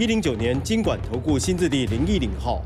一零九年金管投顾新字第零一零号。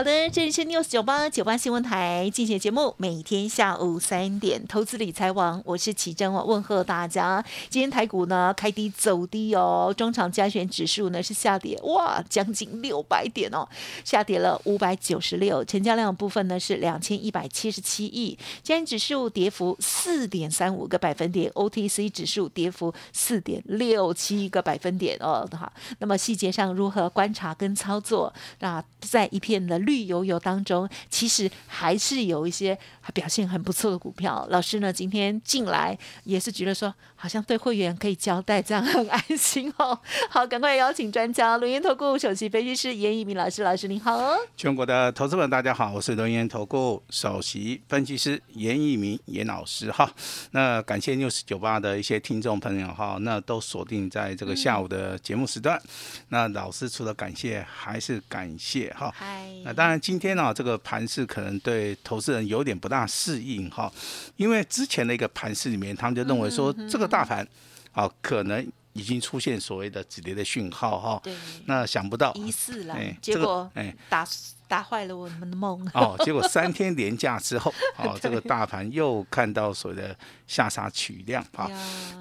好的，这里是 News 九八九八新闻台进行节目，每天下午三点，投资理财网，我是启珍我，问候大家。今天台股呢开低走低哦，中场加权指数呢是下跌，哇，将近六百点哦，下跌了五百九十六，成交量部分呢是两千一百七十七亿，加权指数跌幅四点三五个百分点，OTC 指数跌幅四点六七个百分点哦，好，那么细节上如何观察跟操作？那在一片的。绿油油当中，其实还是有一些表现很不错的股票。老师呢，今天进来也是觉得说，好像对会员可以交代，这样很安心哦。好，赶快邀请专家，轮研投顾首席分析师严一鸣老师。老师您好，全国的投资们大家好，我是轮研投顾首席分析师严一鸣严老师哈。那感谢 news 九八的一些听众朋友哈，那都锁定在这个下午的节目时段。那老师除了感谢，还是感谢哈。嗨。当然，今天呢，这个盘势可能对投资人有点不大适应哈，因为之前的一个盘势里面，他们就认为说这个大盘啊，可能已经出现所谓的止跌的讯号哈。对。那想不到疑似了，结果哎打打坏了我们的梦。哦，结果三天连假之后，哦，这个大盘又看到所谓的下杀取量啊。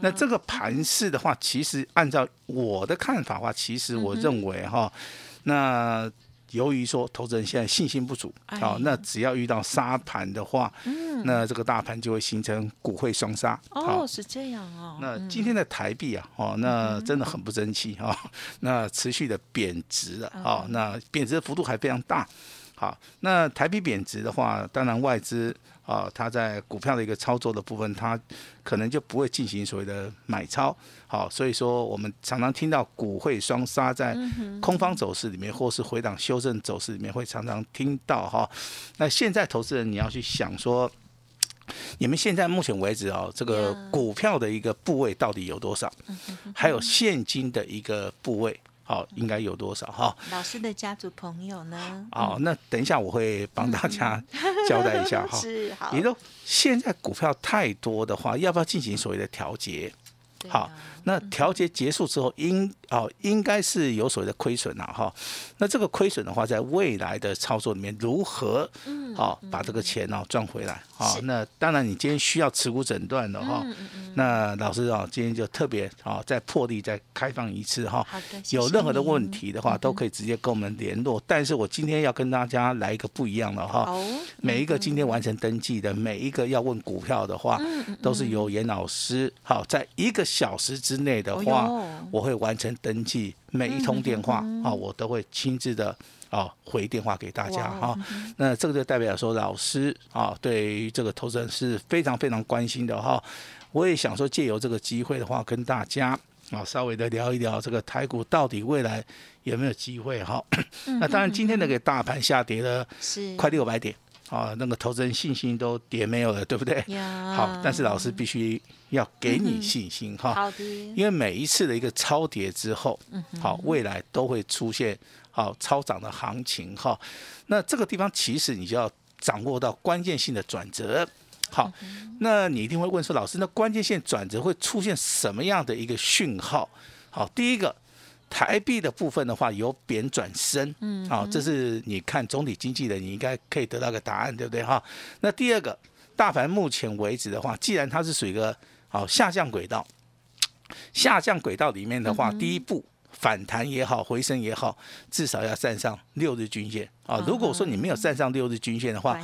那这个盘势的话，其实按照我的看法的话，其实我认为哈，那。由于说投资人现在信心不足，好，那只要遇到沙盘的话，那这个大盘就会形成股汇双杀。哦，是这样哦。那今天的台币啊，哦，那真的很不争气哈，那持续的贬值了，哦，那贬值的幅度还非常大。好，那台币贬值的话，当然外资。啊，它在股票的一个操作的部分，它可能就不会进行所谓的买超。好，所以说我们常常听到股会双杀在空方走势里面，或是回档修正走势里面，会常常听到哈。那现在投资人你要去想说，你们现在目前为止哦，这个股票的一个部位到底有多少？还有现金的一个部位。好，应该有多少哈？老师的家族朋友呢？哦，那等一下我会帮大家 交代一下哈。是好。也就现在股票太多的话，要不要进行所谓的调节？好，那调节结束之后，应哦应该是有所谓的亏损了哈。那这个亏损的话，在未来的操作里面，如何好把这个钱哦赚回来？啊，那当然你今天需要持股诊断的哈。那老师啊，今天就特别啊再破例再开放一次哈。有任何的问题的话，都可以直接跟我们联络。但是我今天要跟大家来一个不一样的哈。每一个今天完成登记的，每一个要问股票的话，都是由严老师好在一个。小时之内的话，我会完成登记，每一通电话啊，我都会亲自的啊回电话给大家哈。那这个就代表说，老师啊，对于这个投资人是非常非常关心的哈。我也想说，借由这个机会的话，跟大家啊稍微的聊一聊这个台股到底未来有没有机会哈。那当然，今天那个大盘下跌了快六百点。啊，那个投资人信心都跌没有了，对不对？好，但是老师必须要给你信心哈。因为每一次的一个超跌之后，好，未来都会出现好超涨的行情哈。那这个地方其实你就要掌握到关键性的转折。好，那你一定会问说，老师，那关键性转折会出现什么样的一个讯号？好，第一个。台币的部分的话，由贬转升，嗯，好，这是你看总体经济的，你应该可以得到个答案，对不对哈？那第二个，大盘目前为止的话，既然它是属于一个好下降轨道，下降轨道里面的话，第一步反弹也好，回升也好，至少要站上六日均线。啊。如果说你没有站上六日均线的话，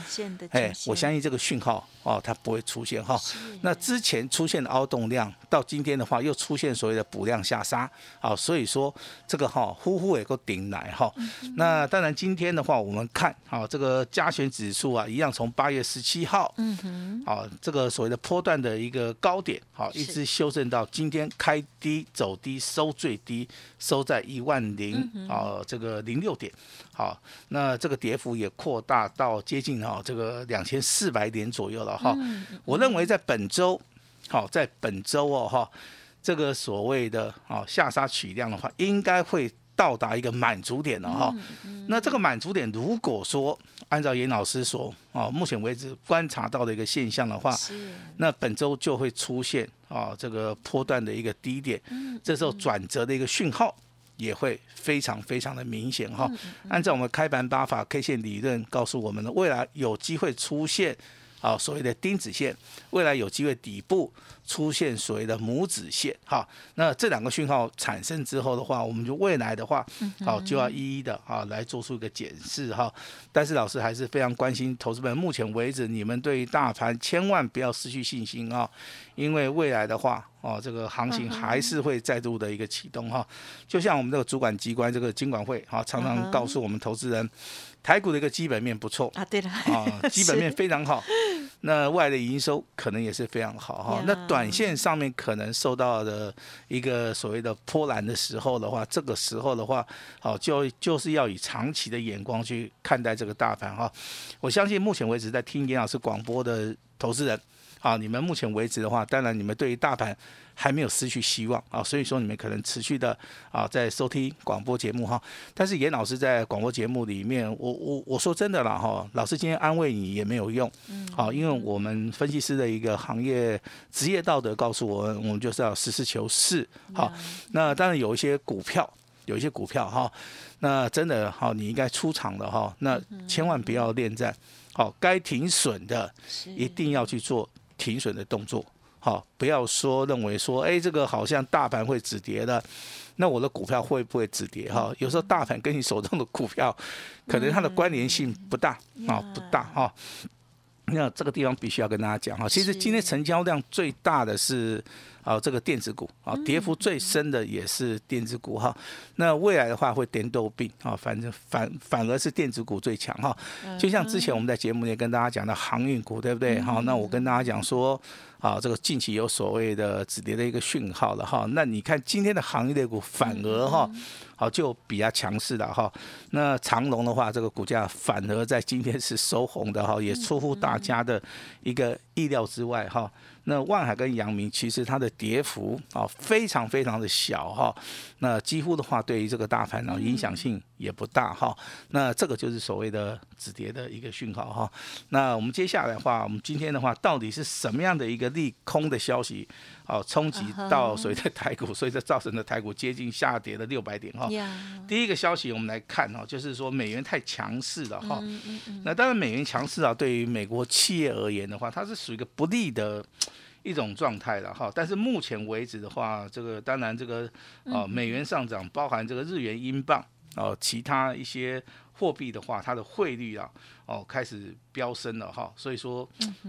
哎，我相信这个讯号哦，它不会出现哈。是那之前出现的凹动量，到今天的话又出现所谓的补量下杀，好，所以说这个哈呼呼也够顶来哈。那当然今天的话，我们看啊这个加权指数啊，一样从八月十七号，嗯哼，好这个所谓的波段的一个高点，好一直修正到今天开低走低收最低，收在一万零啊这个零六点。好，那这个跌幅也扩大到接近哈这个两千四百点左右了哈。我认为在本周，好，在本周哦哈，这个所谓的啊下杀取量的话，应该会到达一个满足点了哈。那这个满足点，如果说按照严老师所啊目前为止观察到的一个现象的话，是那本周就会出现啊这个波段的一个低点，这时候转折的一个讯号也会非常非常的明显哈。按照我们开盘八法 K 线理论告诉我们的，未来有机会出现啊所谓的钉子线，未来有机会底部出现所谓的拇指线哈。那这两个讯号产生之后的话，我们就未来的话，好就要一一的啊来做出一个检视哈。但是老师还是非常关心投资们，目前为止你们对于大盘千万不要失去信心啊，因为未来的话哦，这个行情还是会再度的一个启动哈。就像我们这个主管机关这个金管会哈，常常告诉我们投资人，台股的一个基本面不错。啊，对了，啊，基本面 非常好，那外的营收可能也是非常好哈呀。那短线上面可能受到的一个所谓的波澜的时候的话，这个时候的话，好就就是要以长期的眼光去看待这个大盘哈。我相信目前为止在听严老师广播的投资人，啊，你们目前为止的话，当然你们对于大盘还没有失去希望啊，所以说你们可能持续的啊在收听广播节目哈。但是严老师在广播节目里面，我我我说真的了哈，老师今天安慰你也没有用，好，因为我们分析师的一个行业职业道德告诉我们，我们就是要实事求是，好，那当然有一些股票。有一些股票哈，那真的哈，你应该出场的哈，那千万不要恋战，好，该停损的一定要去做停损的动作，好，不要说认为说，哎，这个好像大盘会止跌的，那我的股票会不会止跌哈？有时候大盘跟你手中的股票，可能它的关联性不大啊，不大哈。那这个地方必须要跟大家讲哈，其实今天成交量最大的是啊这个电子股啊，跌幅最深的也是电子股哈。那未来的话会颠豆病啊，反正反反而是电子股最强哈。就像之前我们在节目里跟大家讲的航运股，对不对？好，那我跟大家讲说啊，这个近期有所谓的止跌的一个讯号了哈。那你看今天的行业类股反而哈。好，就比较强势了哈。那长隆的话，这个股价反而在今天是收红的哈，也出乎大家的一个意料之外哈。那万海跟阳明其实它的跌幅啊非常非常的小哈，那几乎的话对于这个大盘呢影响性也不大哈。那这个就是所谓的止跌的一个讯号哈。那我们接下来的话，我们今天的话到底是什么样的一个利空的消息？哦，冲击到所谓的台股，所以这造成的台股接近下跌的六百点哈。第一个消息我们来看哈，就是说美元太强势了哈。那当然美元强势啊，对于美国企业而言的话，它是属于一个不利的一种状态了哈。但是目前为止的话，这个当然这个啊美元上涨，包含这个日元、英镑哦，其他一些货币的话，它的汇率啊哦开始飙升了哈。所以说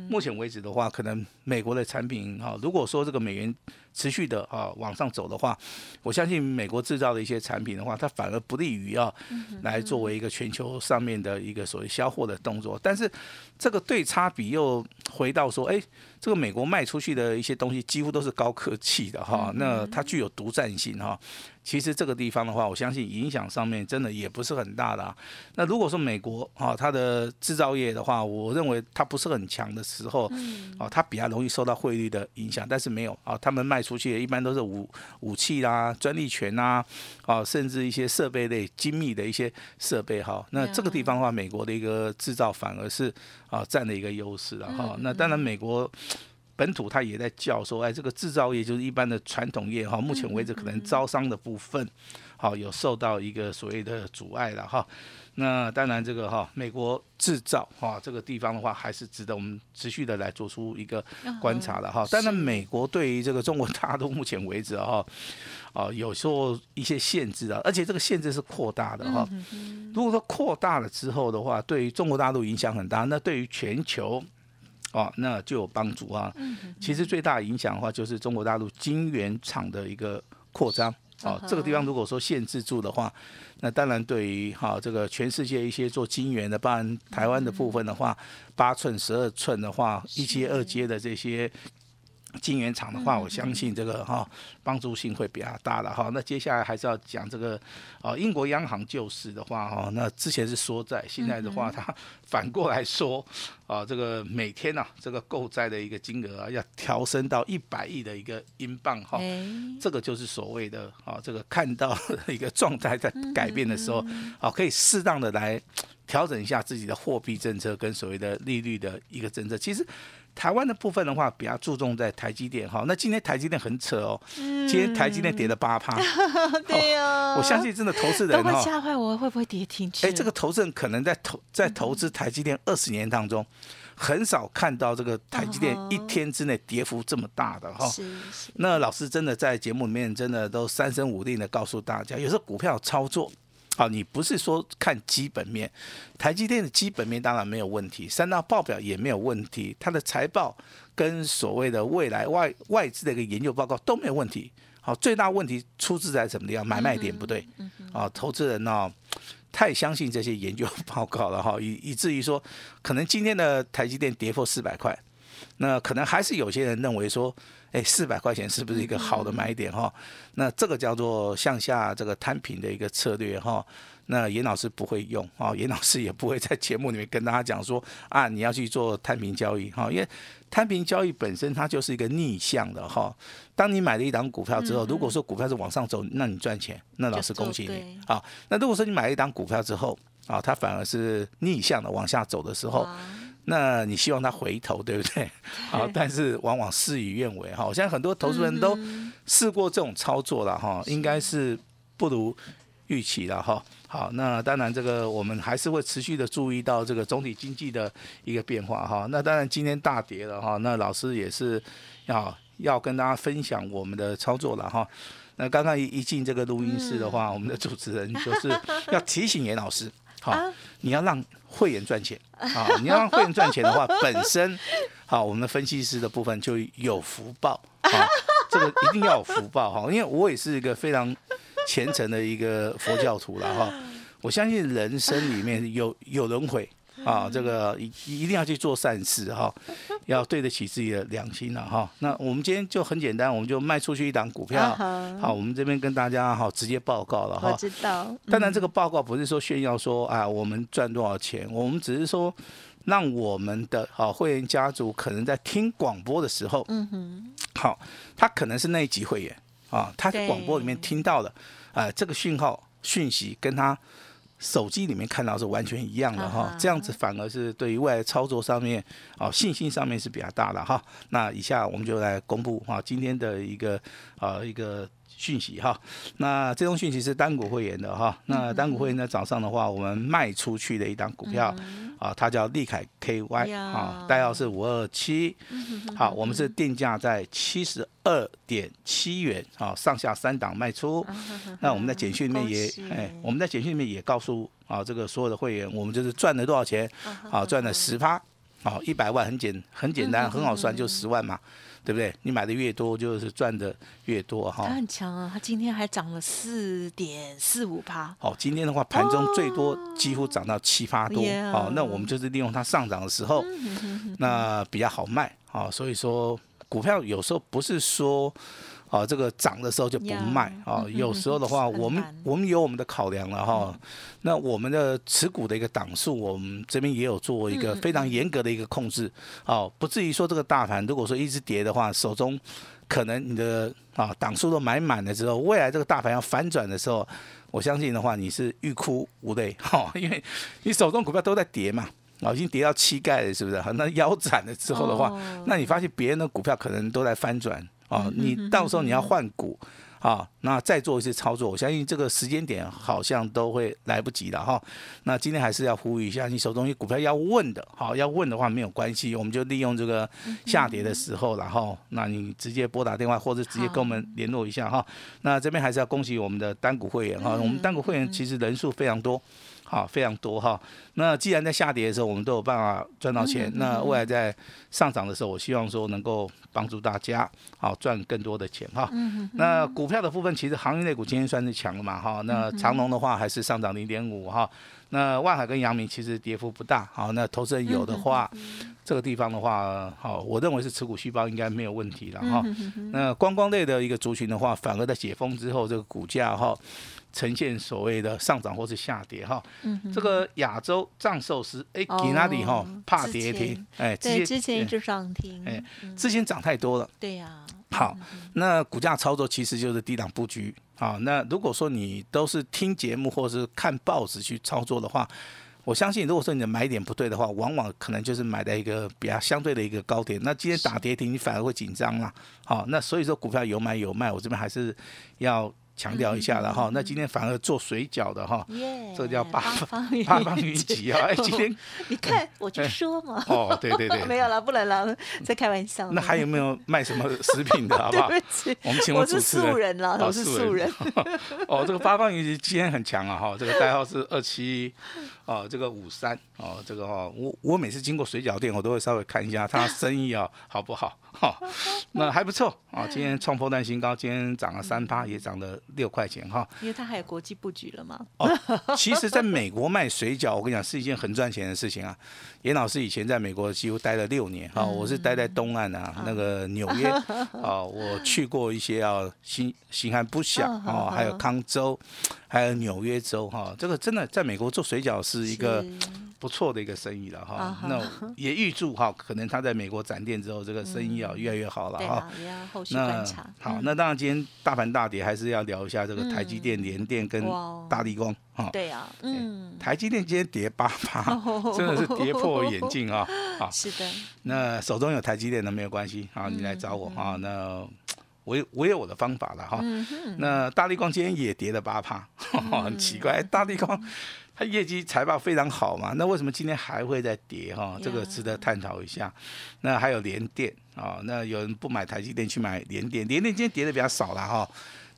目前为止的话，可能美国的产品哈，如果说这个美元持续的啊往上走的话，我相信美国制造的一些产品的话，它反而不利于啊来作为一个全球上面的一个所谓销货的动作。但是这个对差比又回到说，哎，这个美国卖出去的一些东西几乎都是高科技的哈，那它具有独占性哈。其实这个地方的话，我相信影响上面真的也不是很大的啊。那如果说美国啊它的制造业的话，我认为它不是很强的时候，哦，它比较容易受到汇率的影响。但是没有啊，他们卖出去的一般都是武武器啦、专利权啦，啊，甚至一些设备类精密的一些设备哈。那这个地方的话，美国的一个制造反而是啊占的一个优势了哈。那当然美国。本土它也在叫说，哎，这个制造业就是一般的传统业哈，目前为止可能招商的部分，好有受到一个所谓的阻碍了哈。那当然这个哈，美国制造哈这个地方的话，还是值得我们持续的来做出一个观察的哈。当然，美国对于这个中国大陆目前为止哈，啊有时候一些限制啊，而且这个限制是扩大的哈。如果说扩大了之后的话，对于中国大陆影响很大，那对于全球。哦，那就有帮助啊。其实最大影响的话，就是中国大陆晶圆厂的一个扩张。哦，这个地方如果说限制住的话，那当然对于哈这个全世界一些做晶圆的，包含台湾的部分的话，八寸、十二寸的话，一阶、二阶的这些。晶圆厂的话，我相信这个哈帮助性会比较大了哈。那接下来还是要讲这个啊，英国央行救市的话哈，那之前是缩债，现在的话它反过来说啊，这个每天呢这个购债的一个金额啊要调升到一百亿的一个英镑哈，这个就是所谓的啊这个看到一个状态在改变的时候，啊可以适当的来调整一下自己的货币政策跟所谓的利率的一个政策，其实。台湾的部分的话，比较注重在台积电哈。那今天台积电很扯哦，今天台积电跌了八趴。对呀，我相信真的投资人哈，吓坏我会不会跌停？哎，这个投资人可能在投在投资台积电二十年当中，很少看到这个台积电一天之内跌幅这么大的哈。那老师真的在节目里面真的都三声五令的告诉大家，有时候股票操作。好，你不是说看基本面，台积电的基本面当然没有问题，三大报表也没有问题，它的财报跟所谓的未来外外资的一个研究报告都没有问题。好，最大问题出自在什么地方？买卖点不对。啊，投资人呢太相信这些研究报告了哈，以以至于说，可能今天的台积电跌破四百块，那可能还是有些人认为说。哎，四百块钱是不是一个好的买点哈？那这个叫做向下这个摊平的一个策略哈。那严老师不会用啊，严老师也不会在节目里面跟大家讲说啊，你要去做摊平交易哈，因为摊平交易本身它就是一个逆向的哈。当你买了一档股票之后，如果说股票是往上走，那你赚钱，那老师恭喜你啊。那如果说你买了一档股票之后啊，它反而是逆向的往下走的时候。那你希望他回头，对不对？好，但是往往事与愿违哈。现在很多投资人都试过这种操作了哈，应该是不如预期了哈。好，那当然这个我们还是会持续的注意到这个总体经济的一个变化哈。那当然今天大跌了哈，那老师也是要要跟大家分享我们的操作了哈。那刚刚一一进这个录音室的话，我们的主持人就是要提醒严老师，好，你要让。会员赚钱啊！你要让会员赚钱的话，本身好，我们的分析师的部分就有福报啊！这个一定要有福报哈，因为我也是一个非常虔诚的一个佛教徒了哈。我相信人生里面有有轮回。啊，这个一一定要去做善事哈，要对得起自己的良心了哈。那我们今天就很简单，我们就卖出去一档股票。好，我们这边跟大家哈直接报告了哈。我知道。当然，这个报告不是说炫耀说啊，我们赚多少钱，我们只是说让我们的好会员家族可能在听广播的时候，嗯哼，好，他可能是那一级会员啊，他在广播里面听到了啊这个讯号讯息跟他。手机里面看到是完全一样的哈，这样子反而是对于未来操作上面啊信心上面是比较大的哈。那以下我们就来公布哈今天的一个啊一个。讯息哈，那这种讯息是单股会员的哈。那单股会员在早上的话，我们卖出去的一档股票啊，它叫利凯 KY 啊，代号是五二七。好，我们是定价在七十二点七元啊，上下三档卖出。那我们在简讯里面也哎，我们在简讯里面也告诉啊，这个所有的会员，我们就是赚了多少钱啊，赚了十趴，好，一百万很简很简单，很好算，就十万嘛。对不对？你买的越多，就是赚的越多哈。它很强啊，它今天还涨了四点四五趴。好，今天的话盘中最多几乎涨到七八多。好，那我们就是利用它上涨的时候，那比较好卖。好，所以说股票有时候不是说。啊，这个涨的时候就不卖啊。有时候的话，我们我们有我们的考量了哈。那我们的持股的一个档数，我们这边也有做一个非常严格的一个控制。哦，不至于说这个大盘如果说一直跌的话，手中可能你的啊档数都买满了之后，未来这个大盘要反转的时候，我相信的话你是欲哭无泪哈，因为你手中股票都在跌嘛，啊已经跌到膝盖了，是不是？那腰斩了之后的话，那你发现别人的股票可能都在翻转。哦，你到时候你要换股，啊，那再做一次操作，我相信这个时间点好像都会来不及了哈。那今天还是要呼吁一下，你手中有股票要问的，好，要问的话没有关系，我们就利用这个下跌的时候，然后那你直接拨打电话或者直接跟我们联络一下哈。那这边还是要恭喜我们的单股会员哈，我们单股会员其实人数非常多。好，非常多哈。那既然在下跌的时候我们都有办法赚到钱，那未来在上涨的时候，我希望说能够帮助大家好赚更多的钱哈。那股票的部分，其实行业类股今天算是强了嘛哈。那长隆的话还是上涨零点五哈。那万海跟阳明其实跌幅不大，好，那投资人有的话，这个地方的话，好，我认为是持股续报应该没有问题了哈。那观光类的一个族群的话，反而在解封之后，这个股价哈呈现所谓的上涨或是下跌哈。这个亚洲藏寿司，哎，吉纳里哈怕跌停，哎，对，之前一直涨停，哎，之前涨太多了，对呀。好，那股价操作其实就是低档布局。好，那如果说你都是听节目或者是看报纸去操作的话，我相信如果说你的买点不对的话，往往可能就是买在一个比较相对的一个高点。那今天打跌停，你反而会紧张啦。好，那所以说股票有买有卖，我这边还是要。强调一下了哈，那今天反而做水饺的哈，这叫八方八方 云集啊！哎，今天 你看我就说嘛，哦，对对对，没有了，不能了，在开玩笑。那还有没有卖什么食品的好不好？我们请我是素人了，我是素人。哦，这个八方云集今天很强啊哈，这个代号是二七哦，这个五三哦，这个哦，我我每次经过水饺店，我都会稍微看一下他生意啊好不好。哈，那还不错啊！今天创破蛋新高，今天涨了三趴，也涨了六块钱哈。因为它还有国际布局了嘛？哦，其实在美国卖水饺，我跟你讲是一件很赚钱的事情啊。严老师以前在美国几乎待了六年哈，我是待在东岸啊，那个纽约 啊，我去过一些啊，新新罕布什啊，还有康州，还有纽约州哈。这个真的在美国做水饺是一个。不错的一个生意了哈，那也预祝哈，可能他在美国展店之后，这个生意啊越来越好了哈。那好，那当然今天大盘大跌，还是要聊一下这个台积电、联电跟大立光哈。对啊，嗯，台积电今天跌八八，真的是跌破眼镜啊！好，是的。那手中有台积电的没有关系啊，你来找我啊。那我我有我的方法了哈。那大力光今天也跌了八趴，很奇怪，大力光。它业绩财报非常好嘛，那为什么今天还会再跌哈？这个值得探讨一下。那还有联电啊，那有人不买台积电去买联电，联电今天跌的比较少了哈，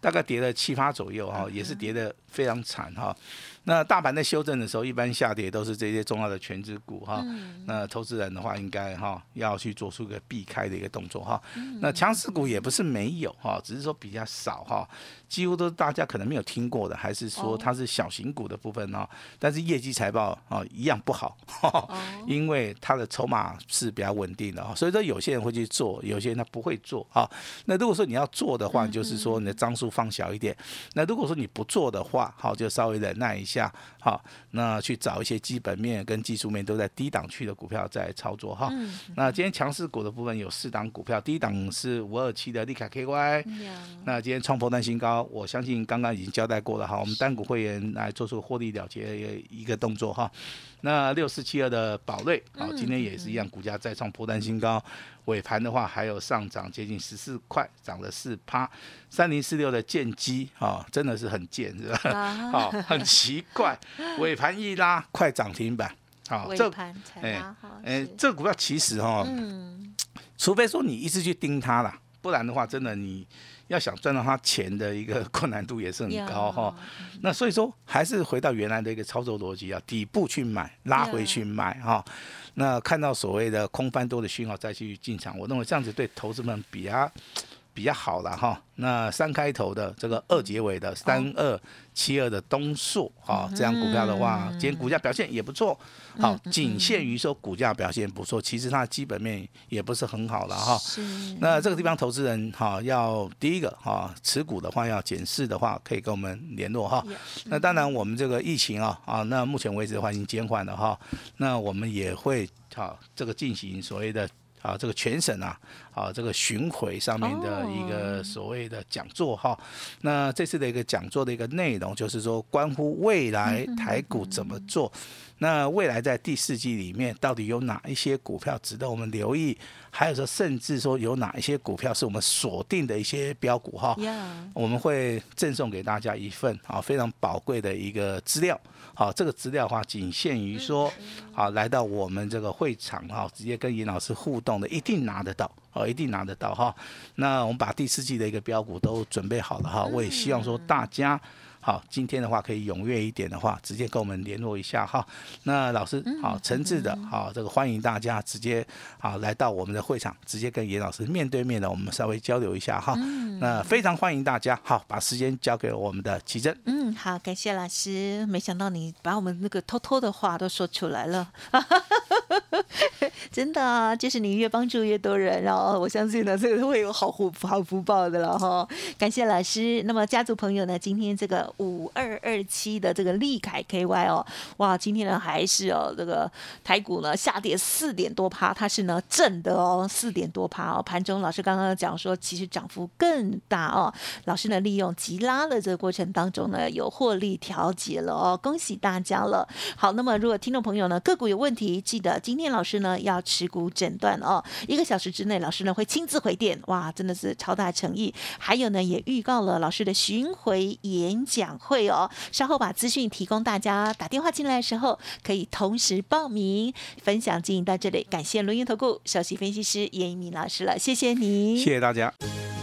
大概跌了七八左右哈，也是跌的非常惨哈。那大盘在修正的时候，一般下跌都是这些重要的全值股哈。那投资人的话，应该哈要去做出一个避开的一个动作哈。那强势股也不是没有哈，只是说比较少哈。几乎都是大家可能没有听过的，还是说它是小型股的部分哦。但是业绩财报啊一样不好，因为它的筹码是比较稳定的啊。所以说有些人会去做，有些人他不会做哈。那如果说你要做的话，就是说你的张数放小一点。那如果说你不做的话，好就稍微忍耐一下，好那去找一些基本面跟技术面都在低档区的股票在操作哈。那今天强势股的部分有四档股票，第一档是五二七的利卡 KY，那今天创破单新高。我相信刚刚已经交代过了哈，我们单股会员来做出获利了结一个动作哈。那六四七二的宝瑞，好，今天也是一样，股价再创破单新高，尾盘的话还有上涨接近十四块，涨了四趴。三零四六的剑机，啊，真的是很贱是吧？好，很奇怪，尾盘一拉，快涨停板。好，这盘哎哎，这股票其实哈，嗯，除非说你一直去盯它啦，不然的话，真的你。要想赚到它钱的一个困难度也是很高哈，那所以说还是回到原来的一个操作逻辑啊，底部去买，拉回去买哈，那看到所谓的空翻多的讯号再去进场，我认为这样子对投资们比较比较好了哈。那三开头的这个二结尾的三二七二的东数哈，这样股票的话，今天股价表现也不错。好，仅限于说股价表现不错，其实它的基本面也不是很好了哈。那这个地方投资人哈，要第一个哈，持股的话要检视的话，可以跟我们联络哈。那当然我们这个疫情啊啊，那目前为止的话已经减缓了哈。那我们也会好这个进行所谓的。啊，这个全省啊，啊，这个巡回上面的一个所谓的讲座哈，那这次的一个讲座的一个内容就是说，关乎未来台股怎么做，那未来在第四季里面到底有哪一些股票值得我们留意，还有说甚至说有哪一些股票是我们锁定的一些标股哈，我们会赠送给大家一份啊非常宝贵的一个资料。好，这个资料的话，仅限于说，好来到我们这个会场哈，直接跟尹老师互动的，一定拿得到，哦，一定拿得到哈。那我们把第四季的一个标股都准备好了哈，我也希望说大家。好，今天的话可以踊跃一点的话，直接跟我们联络一下哈。那老师好，诚挚的好，这个欢迎大家直接好来到我们的会场，直接跟严老师面对面的，我们稍微交流一下哈。那非常欢迎大家，好，把时间交给我们的奇珍。嗯，好，感谢老师。没想到你把我们那个偷偷的话都说出来了，真的啊，就是你越帮助越多人，然后我相信呢，这个会有好福好福报的了哈。感谢老师。那么家族朋友呢，今天这个五二二七的这个利凯 KY 哦，哇，今天呢还是哦这个台股呢下跌四点多趴，它是呢正的哦，四点多趴哦。盘中老师刚刚讲说，其实涨幅更大哦。老师呢利用急拉的这个过程当中呢，有获利调节了哦，恭喜大家了。好，那么如果听众朋友呢个股有问题，记得今天老师呢要持股诊断哦，一个小时之内老师呢会亲自回电，哇，真的是超大诚意。还有呢也预告了老师的巡回演讲会哦，稍后把资讯提供大家，打电话进来的时候可以同时报名。分享经营到这里，感谢轮源投顾首席分析师严一鸣老师了，谢谢你，谢谢大家。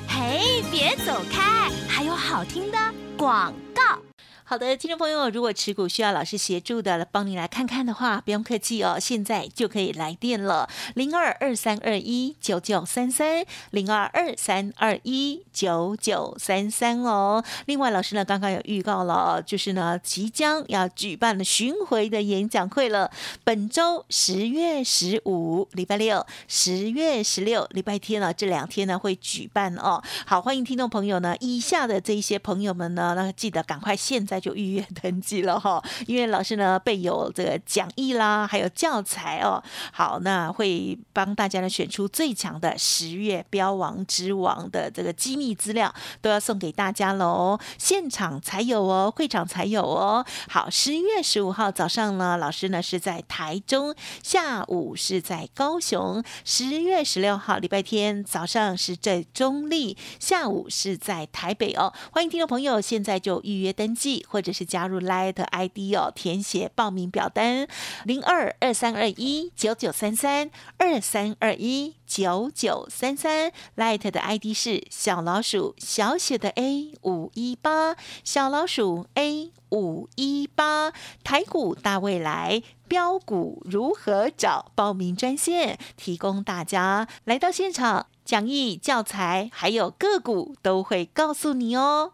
嘿，别走开，还有好听的广告。好的，听众朋友，如果持股需要老师协助的，帮你来看看的话，不用客气哦，现在就可以来电了，零二二三二一九九三三，零二二三二一九九三三哦。另外，老师呢刚刚有预告了，就是呢即将要举办的巡回的演讲会了，本周十月十五礼拜六，十月十六礼拜天呢，这两天呢会举办哦。好，欢迎听众朋友呢，以下的这一些朋友们呢，那记得赶快现在。就预约登记了哈，因为老师呢备有这个讲义啦，还有教材哦。好，那会帮大家呢选出最强的十月标王之王的这个机密资料，都要送给大家喽。现场才有哦，会场才有哦。好，十月十五号早上呢，老师呢是在台中，下午是在高雄。十月十六号礼拜天早上是在中立，下午是在台北哦。欢迎听众朋友现在就预约登记。或者是加入 Light ID 哦，填写报名表单零二二三二一九九三三二三二一九九三三，Light 的 ID 是小老鼠小写的 A 五一八小老鼠 A 五一八台股大未来标股如何找？报名专线提供大家来到现场讲义教材还有个股都会告诉你哦。